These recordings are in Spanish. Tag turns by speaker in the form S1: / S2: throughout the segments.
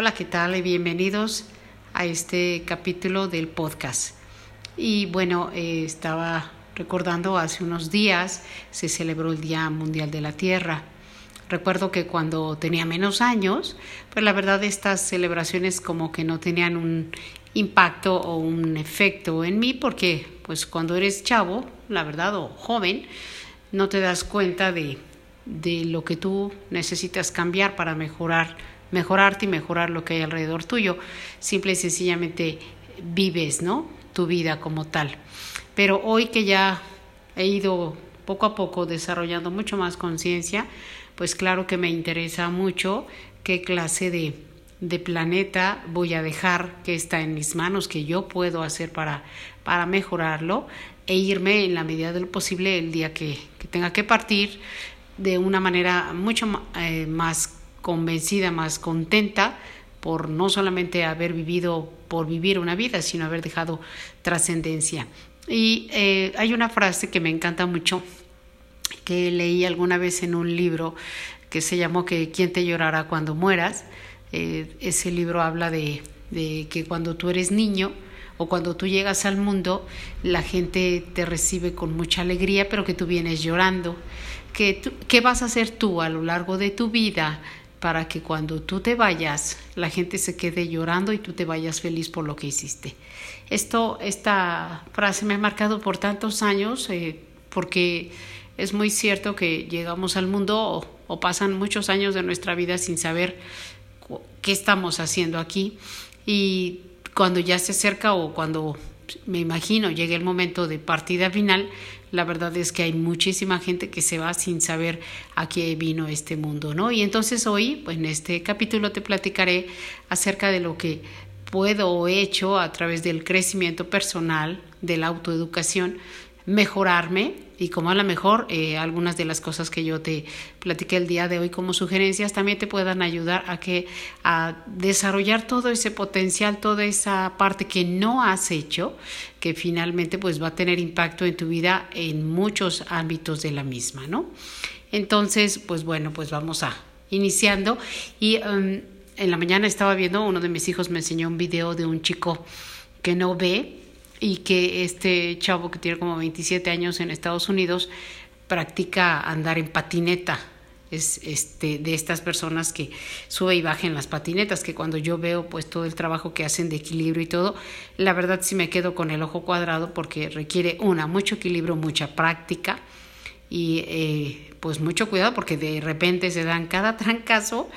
S1: Hola, ¿qué tal? Y bienvenidos a este capítulo del podcast. Y bueno, eh, estaba recordando hace unos días se celebró el Día Mundial de la Tierra. Recuerdo que cuando tenía menos años, pues la verdad estas celebraciones como que no tenían un impacto o un efecto en mí porque pues cuando eres chavo, la verdad, o joven, no te das cuenta de de lo que tú necesitas cambiar para mejorar, mejorarte y mejorar lo que hay alrededor tuyo. Simple y sencillamente vives, ¿no? Tu vida como tal. Pero hoy que ya he ido poco a poco desarrollando mucho más conciencia, pues claro que me interesa mucho qué clase de, de planeta voy a dejar que está en mis manos, que yo puedo hacer para, para mejorarlo e irme en la medida de lo posible el día que, que tenga que partir de una manera mucho eh, más convencida, más contenta por no solamente haber vivido por vivir una vida, sino haber dejado trascendencia. Y eh, hay una frase que me encanta mucho, que leí alguna vez en un libro que se llamó que ¿Quién te llorará cuando mueras? Eh, ese libro habla de, de que cuando tú eres niño, o cuando tú llegas al mundo, la gente te recibe con mucha alegría, pero que tú vienes llorando. ¿Qué vas a hacer tú a lo largo de tu vida para que cuando tú te vayas, la gente se quede llorando y tú te vayas feliz por lo que hiciste? Esto, esta frase me ha marcado por tantos años eh, porque es muy cierto que llegamos al mundo o, o pasan muchos años de nuestra vida sin saber qué estamos haciendo aquí y cuando ya se acerca o cuando me imagino llegue el momento de partida final, la verdad es que hay muchísima gente que se va sin saber a qué vino este mundo, ¿no? Y entonces hoy, pues en este capítulo te platicaré acerca de lo que puedo o he hecho a través del crecimiento personal, de la autoeducación, mejorarme y como a lo mejor eh, algunas de las cosas que yo te platiqué el día de hoy como sugerencias también te puedan ayudar a que a desarrollar todo ese potencial, toda esa parte que no has hecho, que finalmente pues va a tener impacto en tu vida en muchos ámbitos de la misma, ¿no? Entonces, pues bueno, pues vamos a iniciando y um, en la mañana estaba viendo, uno de mis hijos me enseñó un video de un chico que no ve y que este chavo que tiene como 27 años en Estados Unidos practica andar en patineta. Es este, de estas personas que sube y baja en las patinetas, que cuando yo veo pues todo el trabajo que hacen de equilibrio y todo, la verdad sí me quedo con el ojo cuadrado porque requiere una, mucho equilibrio, mucha práctica y eh, pues mucho cuidado porque de repente se dan cada trancazo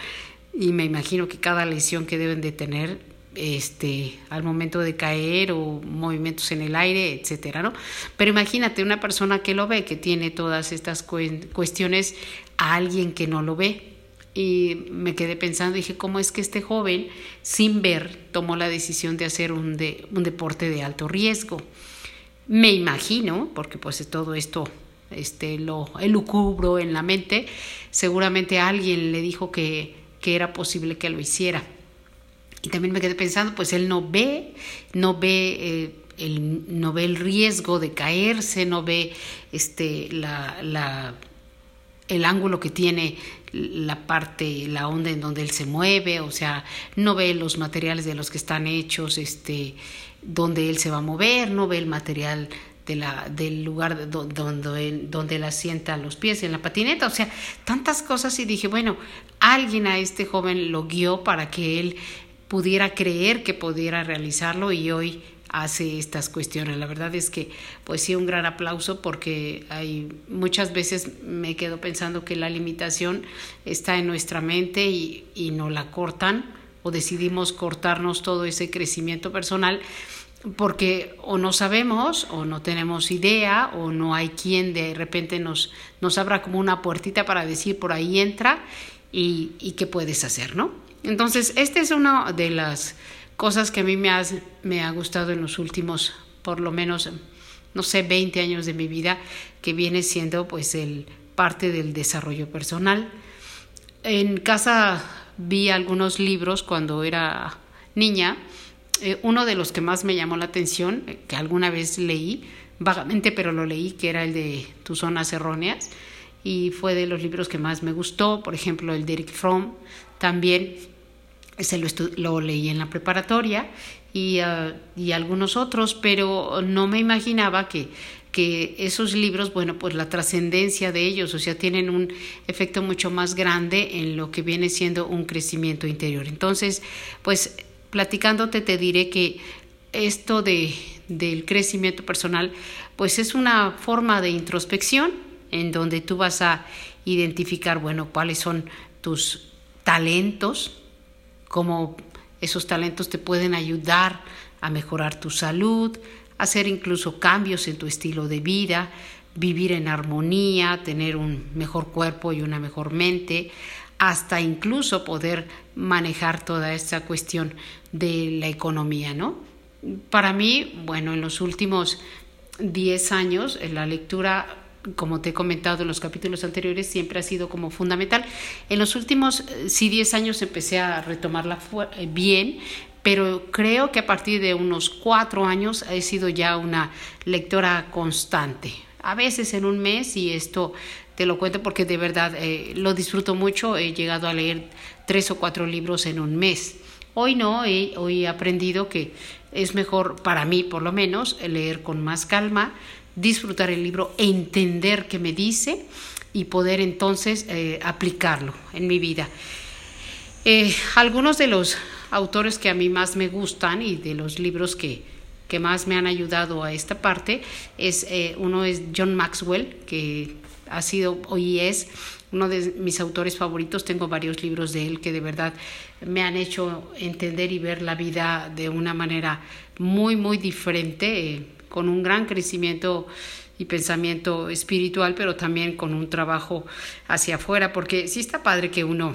S1: y me imagino que cada lesión que deben de tener este, al momento de caer o movimientos en el aire, etcétera, ¿no? Pero imagínate una persona que lo ve, que tiene todas estas cuestiones, a alguien que no lo ve. Y me quedé pensando, dije, ¿cómo es que este joven, sin ver, tomó la decisión de hacer un, de, un deporte de alto riesgo? Me imagino, porque pues todo esto este, lo elucubro en la mente, seguramente alguien le dijo que, que era posible que lo hiciera y también me quedé pensando, pues él no ve, no ve, eh, el, no ve el riesgo de caerse, no ve este, la, la, el ángulo que tiene la parte, la onda en donde él se mueve, o sea, no ve los materiales de los que están hechos, este, donde él se va a mover, no ve el material de la, del lugar donde, él, donde él asienta los pies en la patineta, o sea, tantas cosas y dije, bueno, alguien a este joven lo guió para que él pudiera creer que pudiera realizarlo y hoy hace estas cuestiones. La verdad es que, pues sí, un gran aplauso porque hay muchas veces me quedo pensando que la limitación está en nuestra mente y, y no la cortan o decidimos cortarnos todo ese crecimiento personal porque o no sabemos o no tenemos idea o no hay quien de repente nos, nos abra como una puertita para decir por ahí entra y, y qué puedes hacer, ¿no? Entonces, esta es una de las cosas que a mí me ha, gustado en los últimos, por lo menos, no sé, 20 años de mi vida, que viene siendo pues el parte del desarrollo personal. En casa vi algunos libros cuando era niña. Eh, uno de los que más me llamó la atención, eh, que alguna vez leí, vagamente, pero lo leí, que era el de Tus zonas erróneas, y fue de los libros que más me gustó, por ejemplo, el de Eric Fromm, también ese lo, leí en la preparatoria y, uh, y, algunos otros, pero no me imaginaba que, que esos libros, bueno, pues la trascendencia de ellos, o sea, tienen un efecto mucho más grande en lo que viene siendo un crecimiento interior. Entonces, pues platicándote te diré que esto de, del crecimiento personal, pues es una forma de introspección en donde tú vas a identificar, bueno, cuáles son tus talentos, cómo esos talentos te pueden ayudar a mejorar tu salud, hacer incluso cambios en tu estilo de vida, vivir en armonía, tener un mejor cuerpo y una mejor mente, hasta incluso poder manejar toda esta cuestión de la economía, ¿no? Para mí, bueno, en los últimos 10 años, la lectura como te he comentado en los capítulos anteriores, siempre ha sido como fundamental. En los últimos, eh, sí, 10 años empecé a retomarla eh, bien, pero creo que a partir de unos cuatro años he sido ya una lectora constante. A veces en un mes, y esto te lo cuento porque de verdad eh, lo disfruto mucho, he llegado a leer tres o cuatro libros en un mes. Hoy no, hoy he aprendido que es mejor, para mí por lo menos, leer con más calma, disfrutar el libro, entender qué me dice y poder entonces eh, aplicarlo en mi vida. Eh, algunos de los autores que a mí más me gustan y de los libros que, que más me han ayudado a esta parte es eh, uno es John Maxwell que ha sido hoy es uno de mis autores favoritos tengo varios libros de él que de verdad me han hecho entender y ver la vida de una manera muy muy diferente con un gran crecimiento y pensamiento espiritual, pero también con un trabajo hacia afuera, porque sí está padre que uno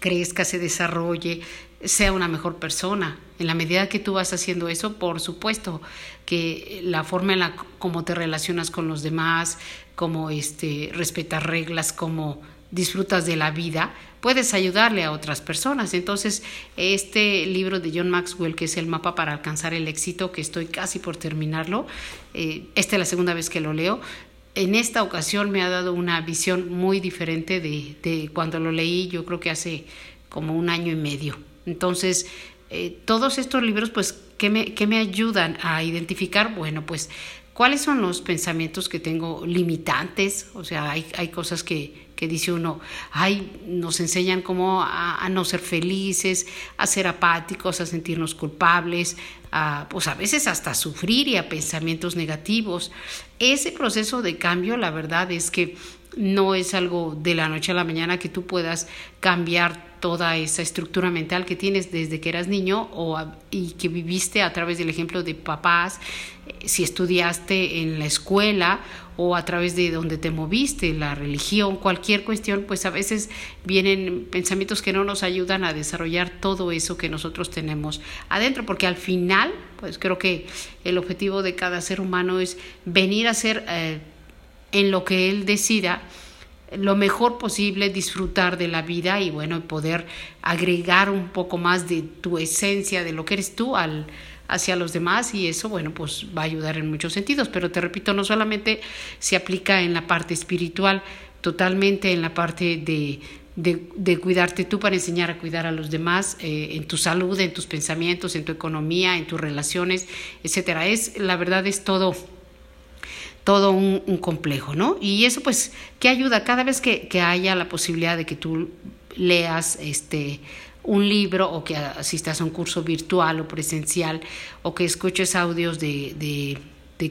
S1: crezca, se desarrolle, sea una mejor persona. En la medida que tú vas haciendo eso, por supuesto que la forma en la como te relacionas con los demás, como este respetas reglas, como disfrutas de la vida, puedes ayudarle a otras personas. Entonces, este libro de John Maxwell, que es el mapa para alcanzar el éxito, que estoy casi por terminarlo, eh, esta es la segunda vez que lo leo, en esta ocasión me ha dado una visión muy diferente de, de cuando lo leí, yo creo que hace como un año y medio. Entonces, eh, todos estos libros, pues, ¿qué me, ¿qué me ayudan a identificar? Bueno, pues, ¿cuáles son los pensamientos que tengo limitantes? O sea, hay, hay cosas que, dice uno, ay, nos enseñan cómo a, no ser felices, a ser apáticos, a sentirnos culpables, a, pues a veces hasta sufrir y a pensamientos negativos. Ese proceso de cambio, la verdad es que no es algo de la noche a la mañana que tú puedas cambiar toda esa estructura mental que tienes desde que eras niño o y que viviste a través del ejemplo de papás, eh, si estudiaste en la escuela o a través de donde te moviste, la religión, cualquier cuestión, pues a veces vienen pensamientos que no nos ayudan a desarrollar todo eso que nosotros tenemos adentro, porque al final, pues creo que el objetivo de cada ser humano es venir a ser eh, en lo que él decida lo mejor posible, disfrutar de la vida y bueno, poder agregar un poco más de tu esencia, de lo que eres tú al hacia los demás y eso, bueno, pues va a ayudar en muchos sentidos. Pero te repito, no solamente se aplica en la parte espiritual, totalmente en la parte de, de, cuidarte tú para enseñar a cuidar a los demás, eh, en tu salud, en tus pensamientos, en tu economía, en tus relaciones, etcétera. Es, la verdad es todo todo un, complejo, ¿no? Y eso pues, ¿qué ayuda? Cada vez que, haya la posibilidad de que tú leas este un libro o que asistas a un curso virtual o presencial o que escuches audios de, de,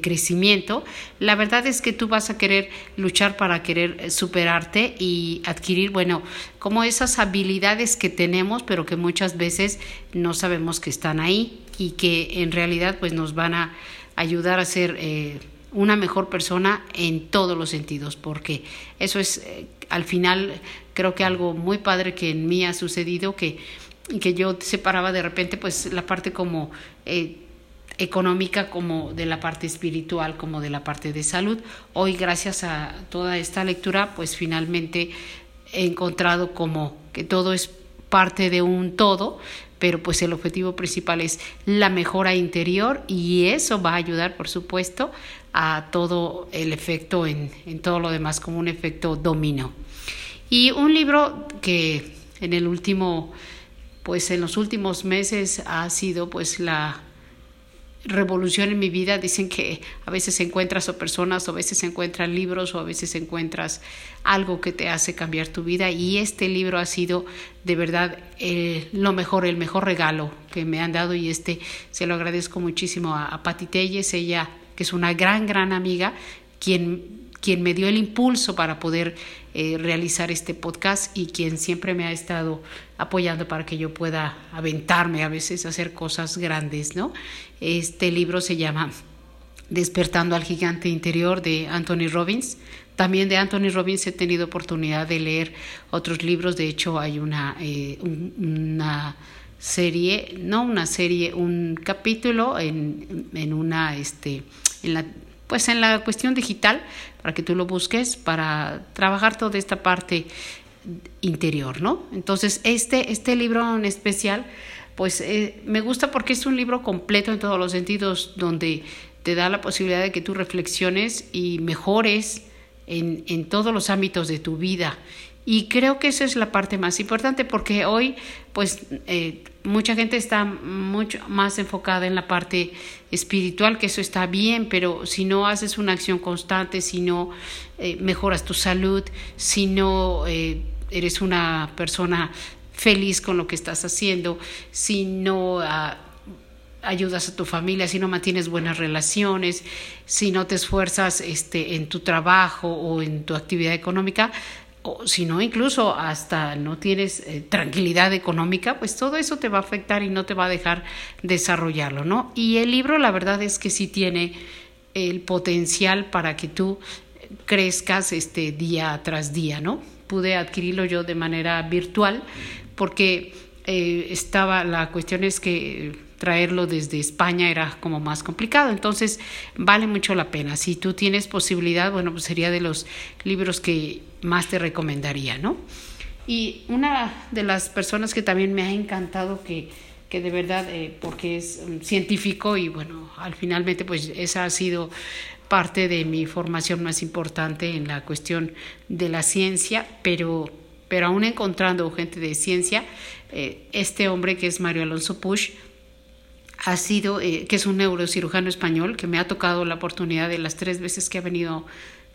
S1: crecimiento, la verdad es que tú vas a querer luchar para querer superarte y adquirir, bueno, como esas habilidades que tenemos, pero que muchas veces no sabemos que están ahí y que en realidad pues nos van a ayudar a ser... Eh, una mejor persona en todos los sentidos, porque eso es eh, al final creo que algo muy padre que en mí ha sucedido, que, que yo separaba de repente pues la parte como eh, económica como de la parte espiritual, como de la parte de salud. Hoy gracias a toda esta lectura pues finalmente he encontrado como que todo es parte de un todo, pero pues el objetivo principal es la mejora interior y eso va a ayudar, por supuesto, a todo el efecto en, en todo lo demás, como un efecto dominó. Y un libro que en el último pues en los últimos meses ha sido pues la revolución en mi vida. Dicen que a veces encuentras o personas, o a veces encuentras libros, o a veces encuentras algo que te hace cambiar tu vida. Y este libro ha sido de verdad lo mejor, el mejor regalo que me han dado. Y este se lo agradezco muchísimo a, a Telles, ella que es una gran, gran amiga, quien quien me dio el impulso para poder eh, realizar este podcast y quien siempre me ha estado apoyando para que yo pueda aventarme a veces a hacer cosas grandes, ¿no? Este libro se llama Despertando al gigante interior de Anthony Robbins. También de Anthony Robbins he tenido oportunidad de leer otros libros, de hecho hay una, eh, una serie, no una serie, un capítulo en, en una, este, en la pues en la cuestión digital, para que tú lo busques, para trabajar toda esta parte interior, ¿no? Entonces, este, este libro en especial, pues eh, me gusta porque es un libro completo en todos los sentidos, donde te da la posibilidad de que tú reflexiones y mejores en, en todos los ámbitos de tu vida y creo que esa es la parte más importante porque hoy, pues, eh, mucha gente está mucho más enfocada en la parte espiritual, que eso está bien, pero si no haces una acción constante, si no eh, mejoras tu salud, si no eh, eres una persona feliz con lo que estás haciendo, si no... Ah, ayudas a tu familia, si no mantienes buenas relaciones, si no te esfuerzas este, en tu trabajo o en tu actividad económica, o si no, incluso hasta no tienes eh, tranquilidad económica, pues todo eso te va a afectar y no te va a dejar desarrollarlo, ¿no? Y el libro, la verdad es que sí tiene el potencial para que tú crezcas este día tras día, ¿no? Pude adquirirlo yo de manera virtual porque eh, estaba, la cuestión es que traerlo desde España era como más complicado. Entonces, vale mucho la pena. Si tú tienes posibilidad, bueno, pues sería de los libros que más te recomendaría, ¿no? Y una de las personas que también me ha encantado que, que de verdad, eh, porque es científico y bueno, al finalmente pues esa ha sido parte de mi formación más importante en la cuestión de la ciencia, pero, pero aún encontrando gente de ciencia, eh, este hombre que es Mario Alonso Push, ha sido, eh, que es un neurocirujano español, que me ha tocado la oportunidad de las tres veces que ha venido,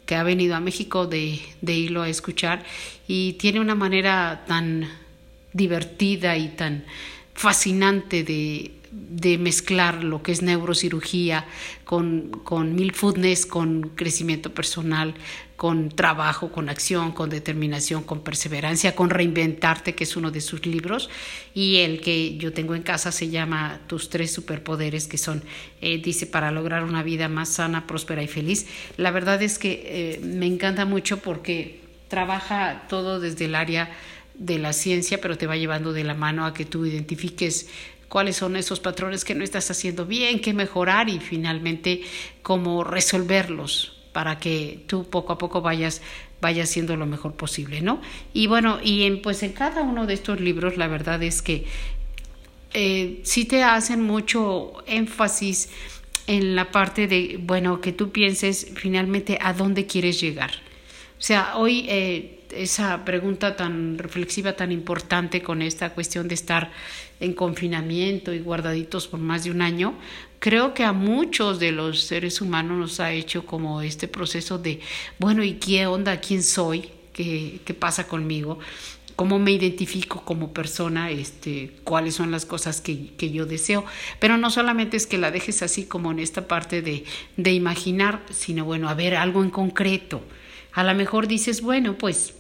S1: que ha venido a México de, de irlo a escuchar. Y tiene una manera tan divertida y tan fascinante de, de mezclar lo que es neurocirugía con, con mindfulness, con crecimiento personal, con trabajo, con acción, con determinación, con perseverancia, con reinventarte, que es uno de sus libros, y el que yo tengo en casa se llama Tus tres superpoderes, que son, eh, dice, para lograr una vida más sana, próspera y feliz. La verdad es que eh, me encanta mucho porque trabaja todo desde el área de la ciencia, pero te va llevando de la mano a que tú identifiques cuáles son esos patrones que no estás haciendo bien, qué mejorar y finalmente cómo resolverlos para que tú poco a poco vayas vayas haciendo lo mejor posible, ¿no? Y bueno, y en, pues en cada uno de estos libros la verdad es que eh, sí te hacen mucho énfasis en la parte de, bueno, que tú pienses finalmente a dónde quieres llegar. O sea, hoy eh, esa pregunta tan reflexiva, tan importante con esta cuestión de estar en confinamiento y guardaditos por más de un año, creo que a muchos de los seres humanos nos ha hecho como este proceso de, bueno, ¿y qué onda? ¿Quién soy? ¿Qué, qué pasa conmigo? cómo me identifico como persona, este, cuáles son las cosas que, que, yo deseo. Pero no solamente es que la dejes así como en esta parte de, de imaginar, sino bueno, a ver, algo en concreto. A lo mejor dices, bueno, pues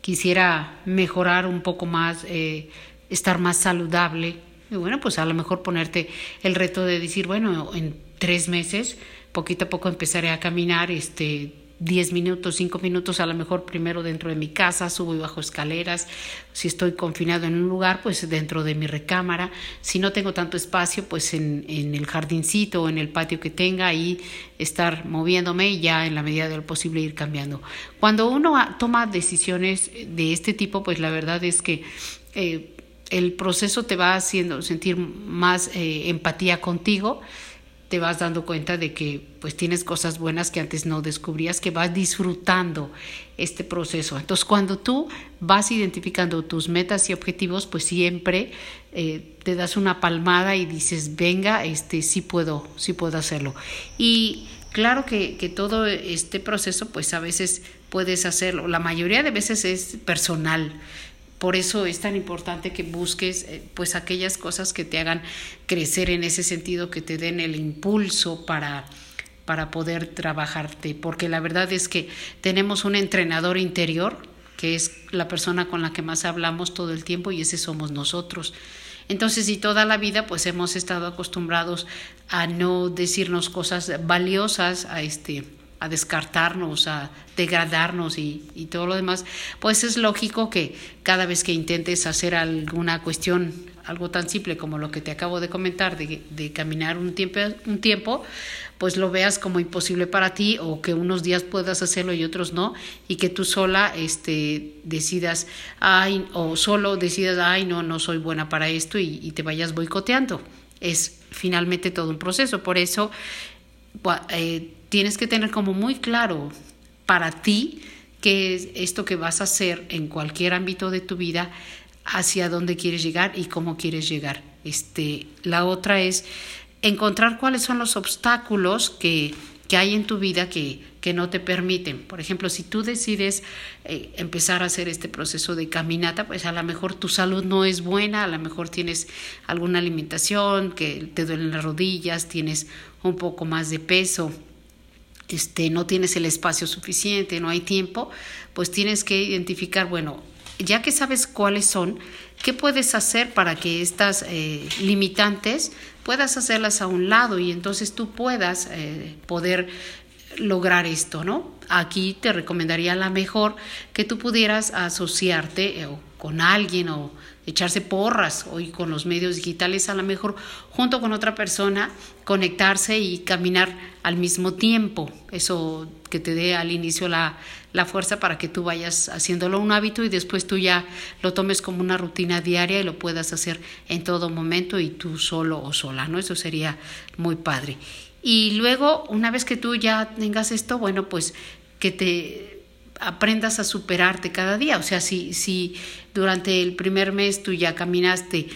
S1: quisiera mejorar un poco más, eh, estar más saludable. Y bueno, pues a lo mejor ponerte el reto de decir, bueno, en tres meses, poquito a poco empezaré a caminar, este, 10 minutos, 5 minutos, a lo mejor primero dentro de mi casa, subo y bajo escaleras. Si estoy confinado en un lugar, pues dentro de mi recámara. Si no tengo tanto espacio, pues en, en el jardincito o en el patio que tenga, ahí estar moviéndome y ya en la medida de lo posible ir cambiando. Cuando uno toma decisiones de este tipo, pues la verdad es que... Eh, el proceso te va haciendo sentir más eh, empatía contigo te vas dando cuenta de que pues tienes cosas buenas que antes no descubrías, que vas disfrutando este proceso. Entonces cuando tú vas identificando tus metas y objetivos, pues siempre eh, te das una palmada y dices, venga, este sí puedo, sí puedo hacerlo. Y claro que, que todo este proceso, pues a veces puedes hacerlo, la mayoría de veces es personal por eso es tan importante que busques eh, pues aquellas cosas que te hagan crecer en ese sentido, que te den el impulso para, para poder trabajarte, porque la verdad es que tenemos un entrenador interior, que es la persona con la que más hablamos todo el tiempo y ese somos nosotros. Entonces, y toda la vida pues hemos estado acostumbrados a no decirnos cosas valiosas, a este a descartarnos, a degradarnos y, y, todo lo demás, pues es lógico que cada vez que intentes hacer alguna cuestión, algo tan simple como lo que te acabo de comentar, de, de caminar un tiempo, un tiempo, pues lo veas como imposible para ti o que unos días puedas hacerlo y otros no, y que tú sola este, decidas, ay, o solo decidas, ay, no, no soy buena para esto y, te vayas boicoteando. Es finalmente todo un proceso. Por eso, eh, tienes que tener como muy claro para ti qué es esto que vas a hacer en cualquier ámbito de tu vida, hacia dónde quieres llegar y cómo quieres llegar. Este, la otra es encontrar cuáles son los obstáculos que, que hay en tu vida que, que, no te permiten. Por ejemplo, si tú decides eh, empezar a hacer este proceso de caminata, pues a lo mejor tu salud no es buena, a lo mejor tienes alguna limitación, que te duelen las rodillas, tienes un poco más de peso este, no tienes el espacio suficiente, no hay tiempo, pues tienes que identificar, bueno, ya que sabes cuáles son, ¿qué puedes hacer para que estas eh, limitantes puedas hacerlas a un lado y entonces tú puedas eh, poder lograr esto, ¿no? Aquí te recomendaría la mejor que tú pudieras asociarte eh, con alguien o echarse porras hoy con los medios digitales, a lo mejor junto con otra persona, conectarse y caminar al mismo tiempo. Eso que te dé al inicio la, la fuerza para que tú vayas haciéndolo un hábito y después tú ya lo tomes como una rutina diaria y lo puedas hacer en todo momento y tú solo o sola, ¿no? Eso sería muy padre. Y luego, una vez que tú ya tengas esto, bueno, pues que te aprendas a superarte cada día. O sea, si, si durante el primer mes tú ya caminaste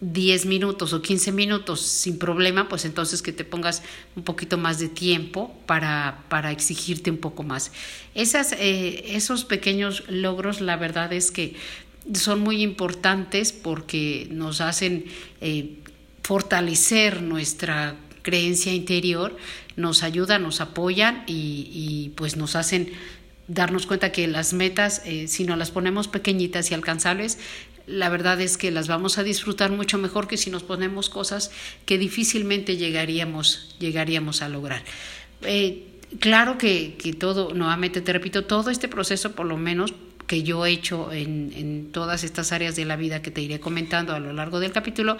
S1: 10 minutos o 15 minutos sin problema, pues entonces que te pongas un poquito más de tiempo para, para exigirte un poco más. Esas, eh, esos pequeños logros, la verdad es que son muy importantes porque nos hacen eh, fortalecer nuestra creencia interior, nos ayudan, nos apoyan y, y pues nos hacen darnos cuenta que las metas, eh, si no las ponemos pequeñitas y alcanzables, la verdad es que las vamos a disfrutar mucho mejor que si nos ponemos cosas que difícilmente llegaríamos, llegaríamos a lograr. Eh, claro que, que, todo, nuevamente te repito, todo este proceso, por lo menos que yo he hecho en, en todas estas áreas de la vida que te iré comentando a lo largo del capítulo,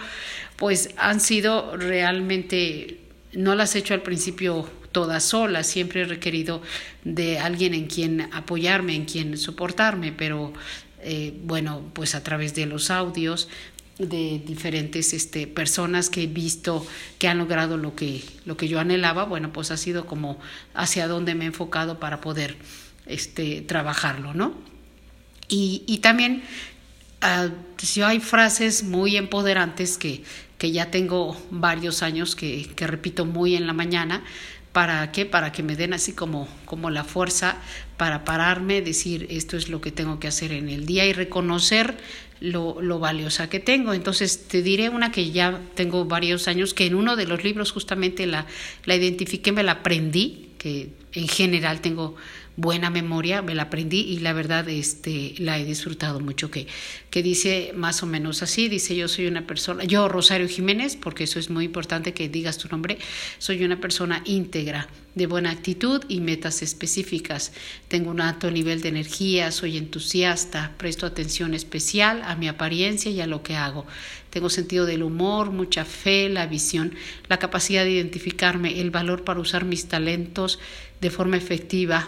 S1: pues han sido realmente, no las he hecho al principio toda sola, siempre he requerido de alguien en quien apoyarme, en quien soportarme, pero eh, bueno, pues a través de los audios de diferentes este, personas que he visto que han logrado lo que, lo que yo anhelaba, bueno, pues ha sido como hacia dónde me he enfocado para poder este, trabajarlo, ¿no? Y, y también si hay frases muy empoderantes que, que ya tengo varios años que, que repito muy en la mañana, ¿Para qué? Para que me den así como, como la fuerza para pararme, decir esto es lo que tengo que hacer en el día y reconocer lo, lo, valiosa que tengo. Entonces te diré una que ya tengo varios años, que en uno de los libros justamente la, la identifiqué, me la aprendí, que en general tengo buena memoria, me la aprendí y la verdad este, la he disfrutado mucho, que, que dice más o menos así, dice yo soy una persona, yo Rosario Jiménez, porque eso es muy importante que digas tu nombre, soy una persona íntegra, de buena actitud y metas específicas. Tengo un alto nivel de energía, soy entusiasta, presto atención especial a mi apariencia y a lo que hago. Tengo sentido del humor, mucha fe, la visión, la capacidad de identificarme, el valor para usar mis talentos de forma efectiva,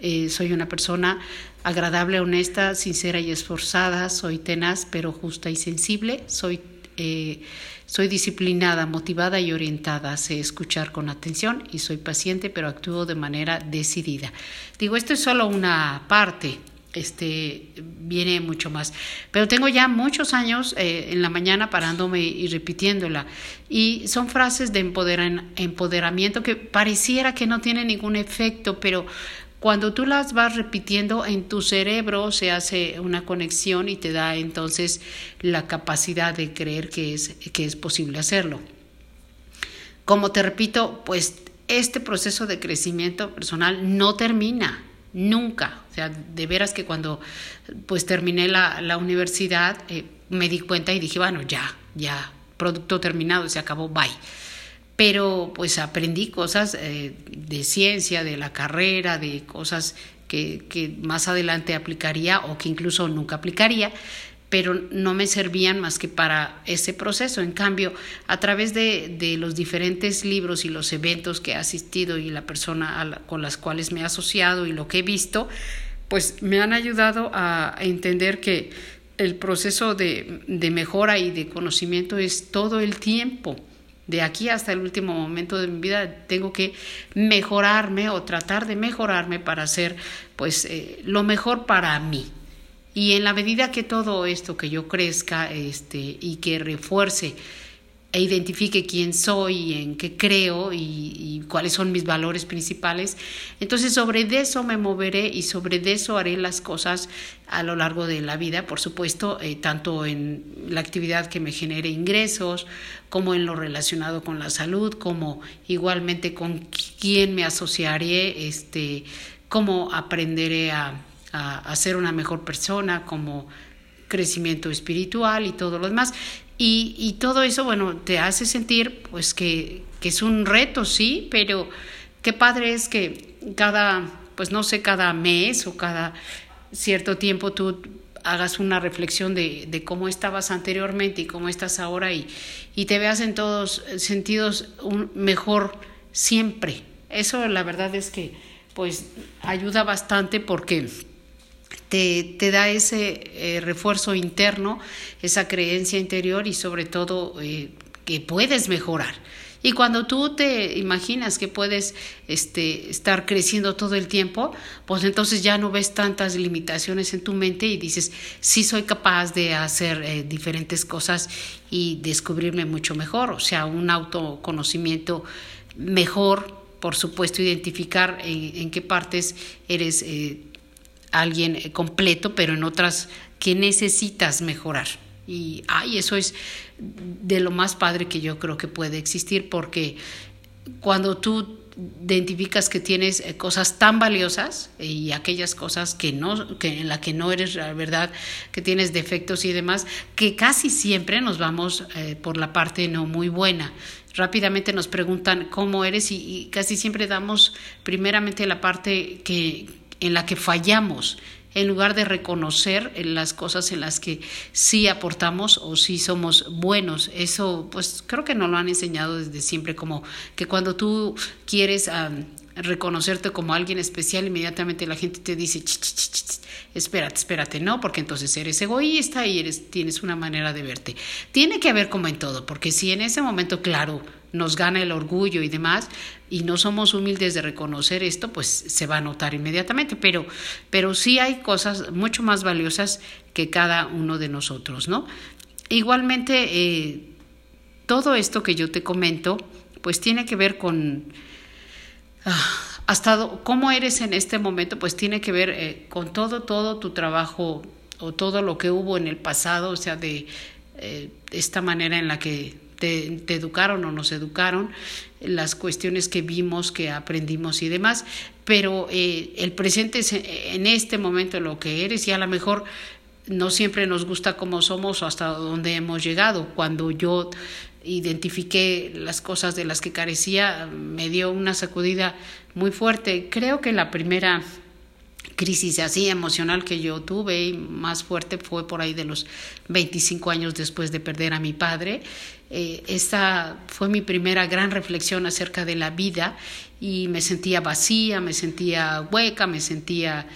S1: eh, soy una persona agradable, honesta, sincera y esforzada. Soy tenaz, pero justa y sensible. Soy eh, soy disciplinada, motivada y orientada. Sé escuchar con atención y soy paciente, pero actúo de manera decidida. Digo, esto es solo una parte este viene mucho más. Pero tengo ya muchos años eh, en la mañana parándome y repitiéndola. Y son frases de empoderamiento que pareciera que no tienen ningún efecto, pero cuando tú las vas repitiendo en tu cerebro se hace una conexión y te da entonces la capacidad de creer que es, que es posible hacerlo. Como te repito, pues este proceso de crecimiento personal no termina nunca. O sea, de veras que cuando pues terminé la, la universidad eh, me di cuenta y dije, bueno, ya, ya, producto terminado, se acabó, bye pero pues aprendí cosas eh, de ciencia, de la carrera, de cosas que, más adelante aplicaría o que incluso nunca aplicaría, pero no me servían más que para ese proceso. En cambio, a través de, los diferentes libros y los eventos que he asistido y la persona con las cuales me he asociado y lo que he visto, pues me han ayudado a, entender que el proceso de mejora y de conocimiento es todo el tiempo de aquí hasta el último momento de mi vida tengo que mejorarme o tratar de mejorarme para hacer pues eh, lo mejor para mí. Y en la medida que todo esto que yo crezca este, y que refuerce e identifique quién soy, en qué creo y, cuáles son mis valores principales. Entonces sobre eso me moveré y sobre eso haré las cosas a lo largo de la vida, por supuesto, eh, tanto en la actividad que me genere ingresos, como en lo relacionado con la salud, como igualmente con quién me asociaré, este, cómo aprenderé a, a, a ser una mejor persona, como crecimiento espiritual y todo lo demás. Y, y todo eso, bueno, te hace sentir pues que, es un reto, sí, pero qué padre es que cada, pues no sé, cada mes o cada cierto tiempo tú hagas una reflexión de, de, cómo estabas anteriormente y cómo estás ahora y, y te veas en todos sentidos un mejor siempre. Eso la verdad es que pues ayuda bastante porque te, da ese eh, refuerzo interno, esa creencia interior y sobre todo eh, que puedes mejorar. Y cuando tú te imaginas que puedes este, estar creciendo todo el tiempo, pues entonces ya no ves tantas limitaciones en tu mente y dices, sí soy capaz de hacer eh, diferentes cosas y descubrirme mucho mejor, o sea, un autoconocimiento mejor, por supuesto, identificar en, en qué partes eres alguien eh, completo, pero en otras que necesitas mejorar. Y ay, eso es de lo más padre que yo creo que puede existir, porque cuando tú identificas que tienes eh, cosas tan valiosas y aquellas cosas que no que en la que no eres la verdad que tienes defectos y demás que casi siempre nos vamos eh, por la parte no muy buena rápidamente nos preguntan cómo eres y casi siempre damos primeramente la parte que en la que fallamos, en lugar de reconocer las cosas en las que sí aportamos o sí somos buenos. Eso, pues creo que nos lo han enseñado desde siempre, como que cuando tú quieres reconocerte como alguien especial, inmediatamente la gente te dice, espérate, espérate, no, porque entonces eres egoísta y eres, tienes una manera de verte. Tiene que haber como en todo, porque si en ese momento, claro, nos gana el orgullo y demás, y no somos humildes de reconocer esto, pues se va a notar inmediatamente, pero, pero sí hay cosas mucho más valiosas que cada uno de nosotros, ¿no? Igualmente, eh, todo esto que yo te comento, pues tiene que ver con ah, hasta cómo eres en este momento, pues tiene que ver eh, con todo, todo tu trabajo o todo lo que hubo en el pasado, o sea, de eh, esta manera en la que te, educaron o nos educaron, las cuestiones que vimos, que aprendimos y demás, pero eh, el presente es en este momento lo que eres y a lo mejor no siempre nos gusta cómo somos o hasta dónde hemos llegado. Cuando yo identifiqué las cosas de las que carecía, me dio una sacudida muy fuerte. Creo que la primera crisis así emocional que yo tuve y más fuerte fue por ahí de los 25 años después de perder a mi padre. Eh, esta fue mi primera gran reflexión acerca de la vida y me sentía vacía, me sentía hueca, me sentía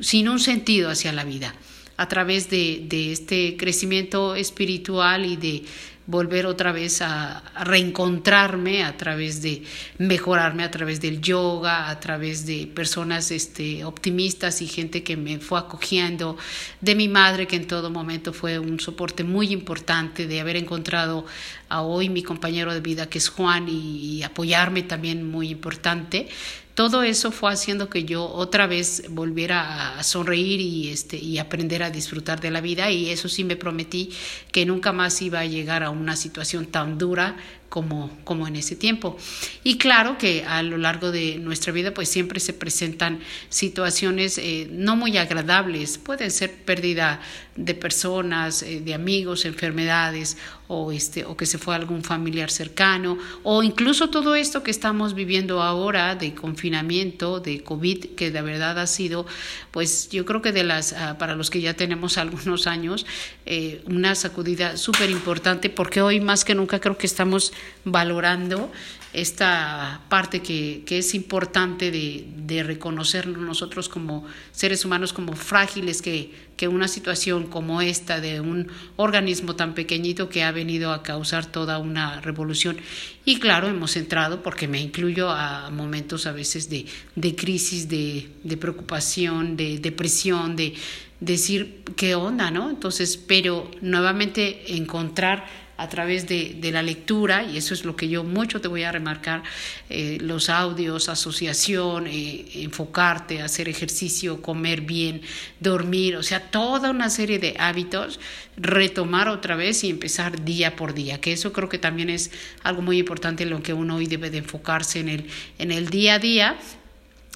S1: sin un sentido hacia la vida. A través de, de este crecimiento espiritual y de volver otra vez a, reencontrarme a través de mejorarme a través del yoga, a través de personas este, optimistas y gente que me fue acogiendo, de mi madre que en todo momento fue un soporte muy importante, de haber encontrado a hoy mi compañero de vida que es Juan y apoyarme también muy importante todo eso fue haciendo que yo otra vez volviera a sonreír y, este, y aprender a disfrutar de la vida y eso sí me prometí que nunca más iba a llegar a una situación tan dura como, como en ese tiempo. Y claro que a lo largo de nuestra vida pues siempre se presentan situaciones eh, no muy agradables, pueden ser pérdida de personas, eh, de amigos, enfermedades o, este, o que se fue algún familiar cercano o incluso todo esto que estamos viviendo ahora de confinamiento, de COVID, que de verdad ha sido pues yo creo que de las, ah, para los que ya tenemos algunos años, eh, una sacudida súper importante porque hoy más que nunca creo que estamos valorando esta parte que, que es importante de, de, reconocernos nosotros como seres humanos como frágiles, que, que una situación como esta de un organismo tan pequeñito que ha venido a causar toda una revolución. Y claro, hemos entrado, porque me incluyo a momentos a veces de, de crisis, de, de preocupación, de depresión, de decir qué onda, ¿no? Entonces, pero nuevamente encontrar a través de, de, la lectura, y eso es lo que yo mucho te voy a remarcar, eh, los audios, asociación, eh, enfocarte, hacer ejercicio, comer bien, dormir, o sea, toda una serie de hábitos, retomar otra vez y empezar día por día, que eso creo que también es algo muy importante en lo que uno hoy debe de enfocarse en el, en el día a día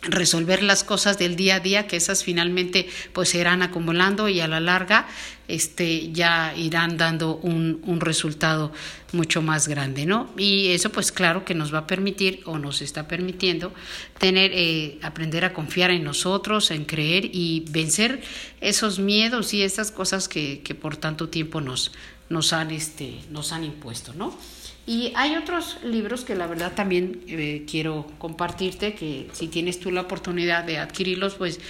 S1: resolver las cosas del día a día que esas finalmente pues se irán acumulando y a la larga este ya irán dando un, un, resultado mucho más grande no y eso pues claro que nos va a permitir o nos está permitiendo tener eh, aprender a confiar en nosotros en creer y vencer esos miedos y esas cosas que, que por tanto tiempo nos nos han este nos han impuesto no y hay otros libros que la verdad también eh, quiero compartirte, que si tienes tú la oportunidad de adquirirlos, pues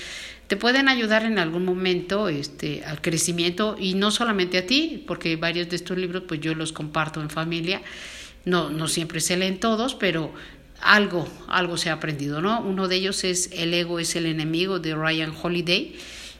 S1: te pueden ayudar en algún momento este, al crecimiento y no solamente a ti, porque varios de estos libros pues yo los comparto en familia, no, no siempre se leen todos, pero algo, algo se ha aprendido, ¿no? Uno de ellos es El ego es el enemigo de Ryan Holiday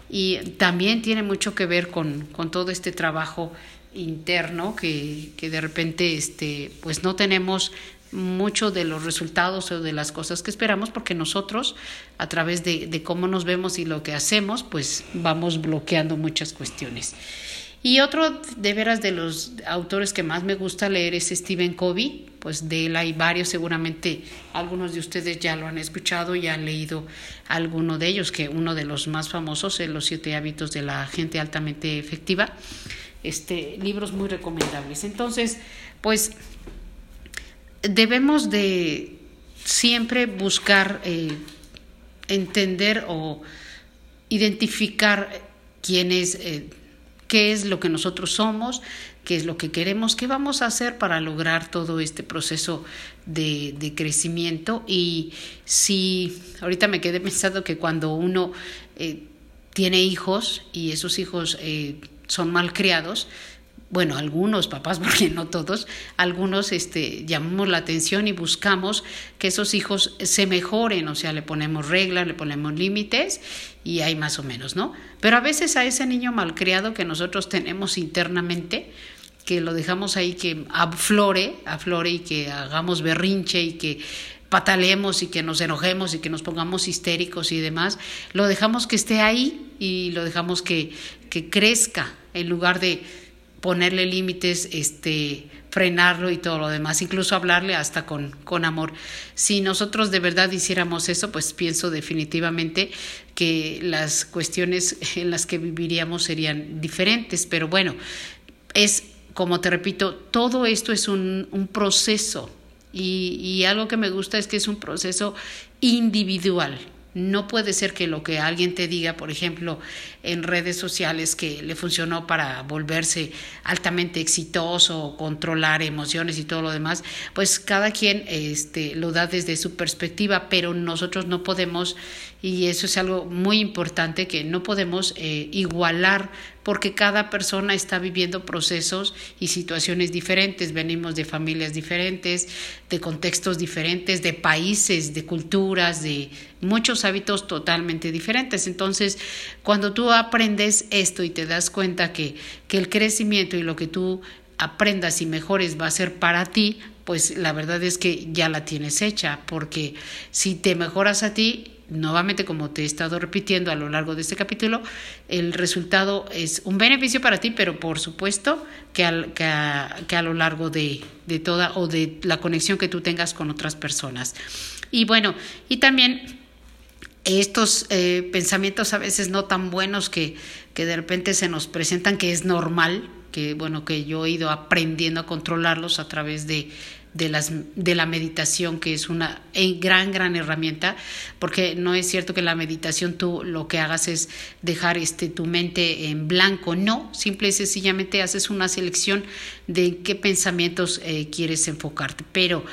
S1: y también tiene mucho que ver con, con todo este trabajo interno que, que de repente este, pues no tenemos mucho de los resultados o de las cosas que esperamos porque nosotros a través de, de, cómo nos vemos y lo que hacemos pues vamos bloqueando muchas cuestiones. Y otro de veras de los autores que más me gusta leer es Stephen Covey. Pues de él hay varios seguramente algunos de ustedes ya lo han escuchado y han leído alguno de ellos que uno de los más famosos es los siete hábitos de la gente altamente efectiva este, libros muy recomendables. Entonces, pues debemos de siempre buscar eh, entender o identificar quién es, eh, qué es lo que nosotros somos, qué es lo que queremos, qué vamos a hacer para lograr todo este proceso de, de crecimiento. Y si ahorita me quedé pensando que cuando uno eh, tiene hijos y esos hijos son malcriados, bueno, algunos papás, porque no todos, algunos este, llamamos la atención y buscamos que esos hijos se mejoren, o sea, le ponemos reglas, le ponemos límites y hay más o menos, ¿no? Pero a veces a ese niño malcriado que nosotros tenemos internamente, que lo dejamos ahí que aflore, aflore y que hagamos berrinche y que pataleemos y que nos enojemos y que nos pongamos histéricos y demás, lo dejamos que esté ahí y lo dejamos que, que crezca en lugar de ponerle límites, este, frenarlo y todo lo demás, incluso hablarle hasta con, con amor. Si nosotros de verdad hiciéramos eso, pues pienso definitivamente que las cuestiones en las que viviríamos serían diferentes, pero bueno, es como te repito, todo esto es un, un proceso y, algo que me gusta es que es un proceso individual. No puede ser que lo que alguien te diga, por ejemplo, en redes sociales que le funcionó para volverse altamente exitoso, controlar emociones y todo lo demás, pues cada quien este, lo da desde su perspectiva, pero nosotros no podemos, y eso es algo muy importante, que no podemos eh, igualar porque cada persona está viviendo procesos y situaciones diferentes, venimos de familias diferentes, de contextos diferentes, de países, de culturas, de muchos hábitos totalmente diferentes. Entonces, cuando tú aprendes esto y te das cuenta que, que el crecimiento y lo que tú aprendas y mejores va a ser para ti, pues la verdad es que ya la tienes hecha, porque si te mejoras a ti, nuevamente como te he estado repitiendo a lo largo de este capítulo, el resultado es un beneficio para ti, pero por supuesto que, que, a, lo largo de, de, toda o de la conexión que tú tengas con otras personas. Y bueno, y también estos eh, pensamientos a veces no tan buenos que, que de repente se nos presentan, que es normal, que bueno, que yo he ido aprendiendo a controlarlos a través de de, las, de la meditación, que es una gran, gran herramienta, porque no es cierto que la meditación tú lo que hagas es dejar este, tu mente en blanco, no, simple y sencillamente haces una selección de qué pensamientos eh, quieres enfocarte, pero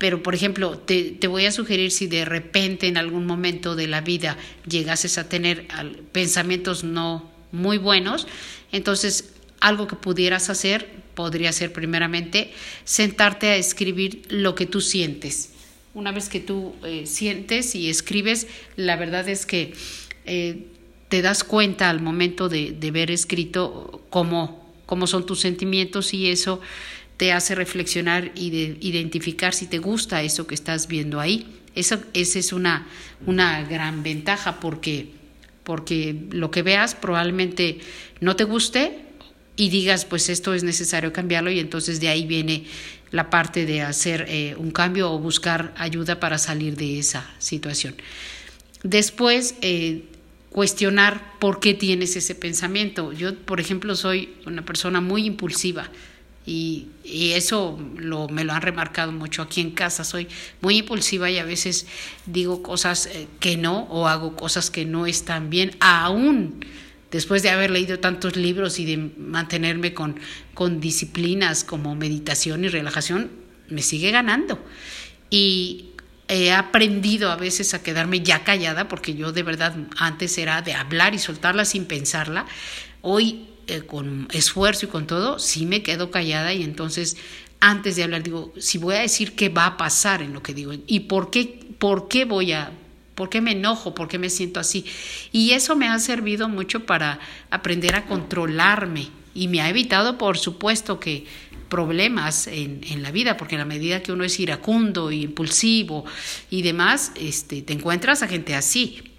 S1: pero por ejemplo, te, te, voy a sugerir si de repente en algún momento de la vida llegases a tener pensamientos no muy buenos, entonces algo que pudieras hacer podría ser primeramente sentarte a escribir lo que tú sientes. Una vez que tú eh, sientes y escribes, la verdad es que eh, te das cuenta al momento de, de ver escrito cómo, cómo son tus sentimientos y eso te hace reflexionar y de identificar si te gusta eso que estás viendo ahí. Eso, esa es una, una gran ventaja porque, porque lo que veas probablemente no te guste y digas, pues esto es necesario cambiarlo y entonces de ahí viene la parte de hacer eh, un cambio o buscar ayuda para salir de esa situación. Después, eh, cuestionar por qué tienes ese pensamiento. Yo, por ejemplo, soy una persona muy impulsiva y, eso lo, me lo han remarcado mucho aquí en casa. Soy muy impulsiva y a veces digo cosas eh, que no o hago cosas que no están bien, aún después de haber leído tantos libros y de mantenerme con, con disciplinas como meditación y relajación, me sigue ganando. Y he aprendido a veces a quedarme ya callada, porque yo de verdad antes era de hablar y soltarla sin pensarla. Hoy, eh, con esfuerzo y con todo, sí me quedo callada y entonces antes de hablar digo, si voy a decir qué va a pasar en lo que digo y por qué, por qué voy a ¿Por qué me enojo? ¿Por qué me siento así? Y eso me ha servido mucho para aprender a controlarme y me ha evitado, por supuesto, que problemas en, en, la vida, porque en la medida que uno es iracundo, impulsivo y demás, este, te encuentras a gente así.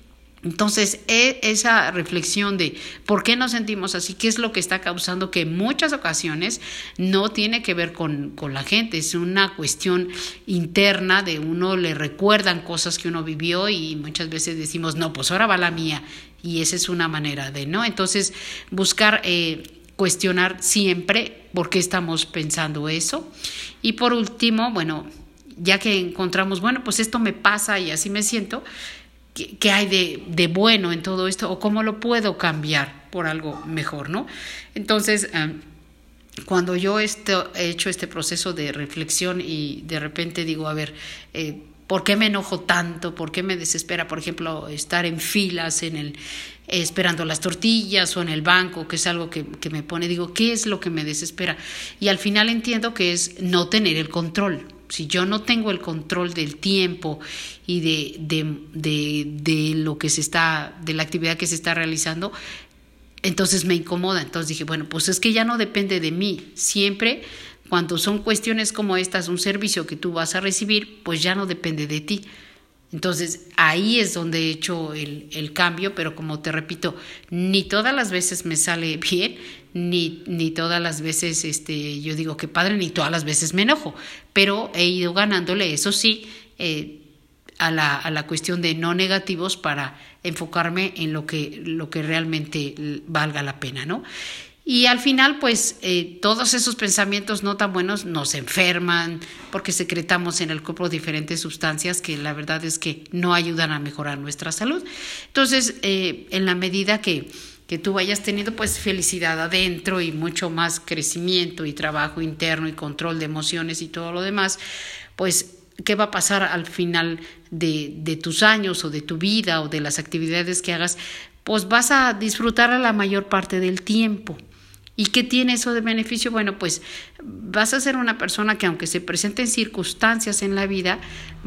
S1: Entonces, e, esa reflexión de por qué nos sentimos así, qué es lo que está causando que en muchas ocasiones no tiene que ver con, con, la gente, es una cuestión interna de uno le recuerdan cosas que uno vivió y muchas veces decimos, no, pues ahora va la mía. Y esa es una manera de, ¿no? Entonces, buscar eh, cuestionar siempre por qué estamos pensando eso. Y por último, bueno, ya que encontramos, bueno, pues esto me pasa y así me siento, qué, hay de, de, bueno en todo esto o cómo lo puedo cambiar por algo mejor, ¿no? Entonces, eh, cuando yo he hecho este proceso de reflexión y de repente digo, a ver, eh, ¿por qué me enojo tanto? ¿Por qué me desespera, por ejemplo, estar en filas en el esperando las tortillas o en el banco, que es algo que, que, me pone, digo, ¿qué es lo que me desespera? Y al final entiendo que es no tener el control si yo no tengo el control del tiempo y de, de, de, de, lo que se está, de la actividad que se está realizando, entonces me incomoda. Entonces dije, bueno, pues es que ya no depende de mí. Siempre cuando son cuestiones como estas, un servicio que tú vas a recibir, pues ya no depende de ti. Entonces ahí es donde he hecho el, el, cambio, pero como te repito, ni todas las veces me sale bien, ni, ni todas las veces este, yo digo que padre, ni todas las veces me enojo, pero he ido ganándole, eso sí, eh, a, la, a la cuestión de no negativos para enfocarme en lo que, lo que realmente valga la pena, ¿no? Y al final, pues eh, todos esos pensamientos no tan buenos nos enferman porque secretamos en el cuerpo diferentes sustancias que la verdad es que no ayudan a mejorar nuestra salud. Entonces, eh, en la medida que, que tú vayas teniendo pues felicidad adentro y mucho más crecimiento y trabajo interno y control de emociones y todo lo demás, pues qué va a pasar al final de, de, tus años o de tu vida o de las actividades que hagas, pues vas a disfrutar a la mayor parte del tiempo. ¿Y qué tiene eso de beneficio? Bueno, pues vas a ser una persona que aunque se presenten circunstancias en la vida,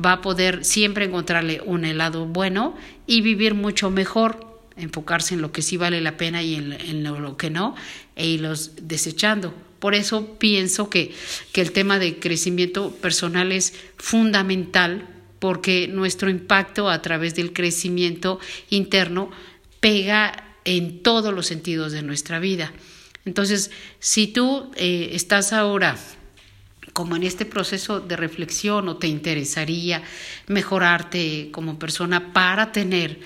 S1: va a poder siempre encontrarle un helado bueno y vivir mucho mejor, enfocarse en lo que sí vale la pena y en, lo que no, e irlos desechando. Por eso pienso que, que el tema de crecimiento personal es fundamental porque nuestro impacto a través del crecimiento interno pega en todos los sentidos de nuestra vida. Entonces, si tú eh, estás ahora como en este proceso de reflexión o te interesaría mejorarte como persona para tener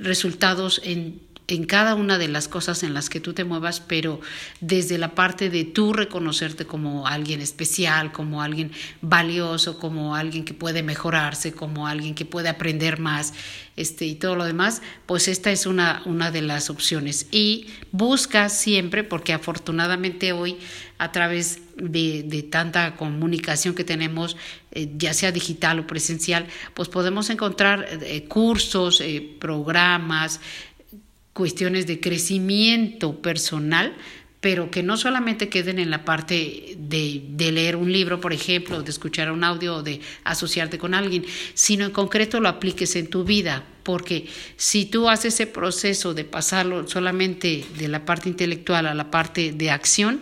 S1: resultados en en cada una de las cosas en las que tú te muevas, pero desde la parte de tú reconocerte como alguien especial, como alguien valioso, como alguien que puede mejorarse, como alguien que puede aprender más, este y todo lo demás, pues esta es una, una de las opciones. Y busca siempre, porque afortunadamente hoy a través de, de tanta comunicación que tenemos, eh, ya sea digital o presencial, pues podemos encontrar eh, cursos, eh, programas, cuestiones de crecimiento personal, pero que no solamente queden en la parte de, de, leer un libro, por ejemplo, de escuchar un audio o de asociarte con alguien, sino en concreto lo apliques en tu vida, porque si tú haces ese proceso de pasarlo solamente de la parte intelectual a la parte de acción,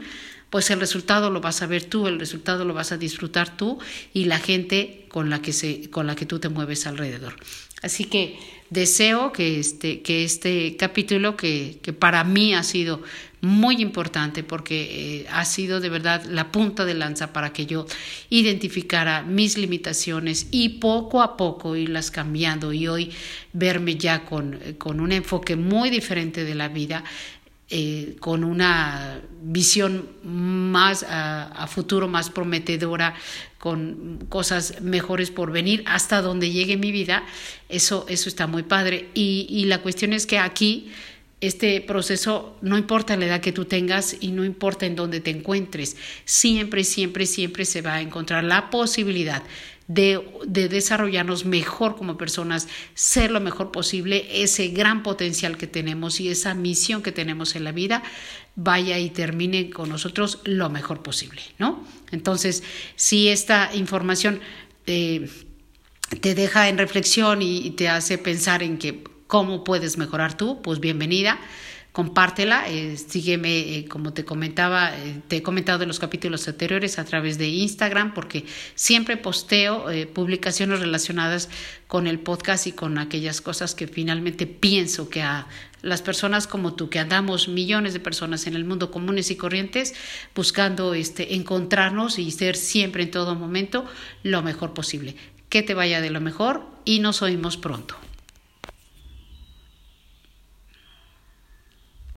S1: pues el resultado lo vas a ver tú, el resultado lo vas a disfrutar tú y la gente con la que, se, con la que tú te mueves alrededor. Así que deseo que este, que este capítulo, que, que para mí ha sido muy importante porque eh, ha sido de verdad la punta de lanza para que yo identificara mis limitaciones y poco a poco irlas cambiando y hoy verme ya con, con un enfoque muy diferente de la vida eh, con una visión más a, futuro, más prometedora, con cosas mejores por venir, hasta donde llegue mi vida, eso, eso está muy padre. Y, y la cuestión es que aquí este proceso, no importa la edad que tú tengas y no importa en dónde te encuentres, siempre, siempre, siempre se va a encontrar la posibilidad de, desarrollarnos mejor como personas, ser lo mejor posible, ese gran potencial que tenemos y esa misión que tenemos en la vida vaya y termine con nosotros lo mejor posible, ¿no? Entonces, si esta información eh, te deja en reflexión y te hace pensar en que cómo puedes mejorar tú, pues bienvenida compártela, eh, sígueme, eh, como te comentaba, eh, te he comentado en los capítulos anteriores a través de Instagram, porque siempre posteo publicaciones relacionadas con el podcast y con aquellas cosas que finalmente pienso que a las personas como tú, que andamos millones de personas en el mundo comunes y corrientes, buscando este, encontrarnos y ser siempre en todo momento lo mejor posible. Que te vaya de lo mejor y nos oímos pronto.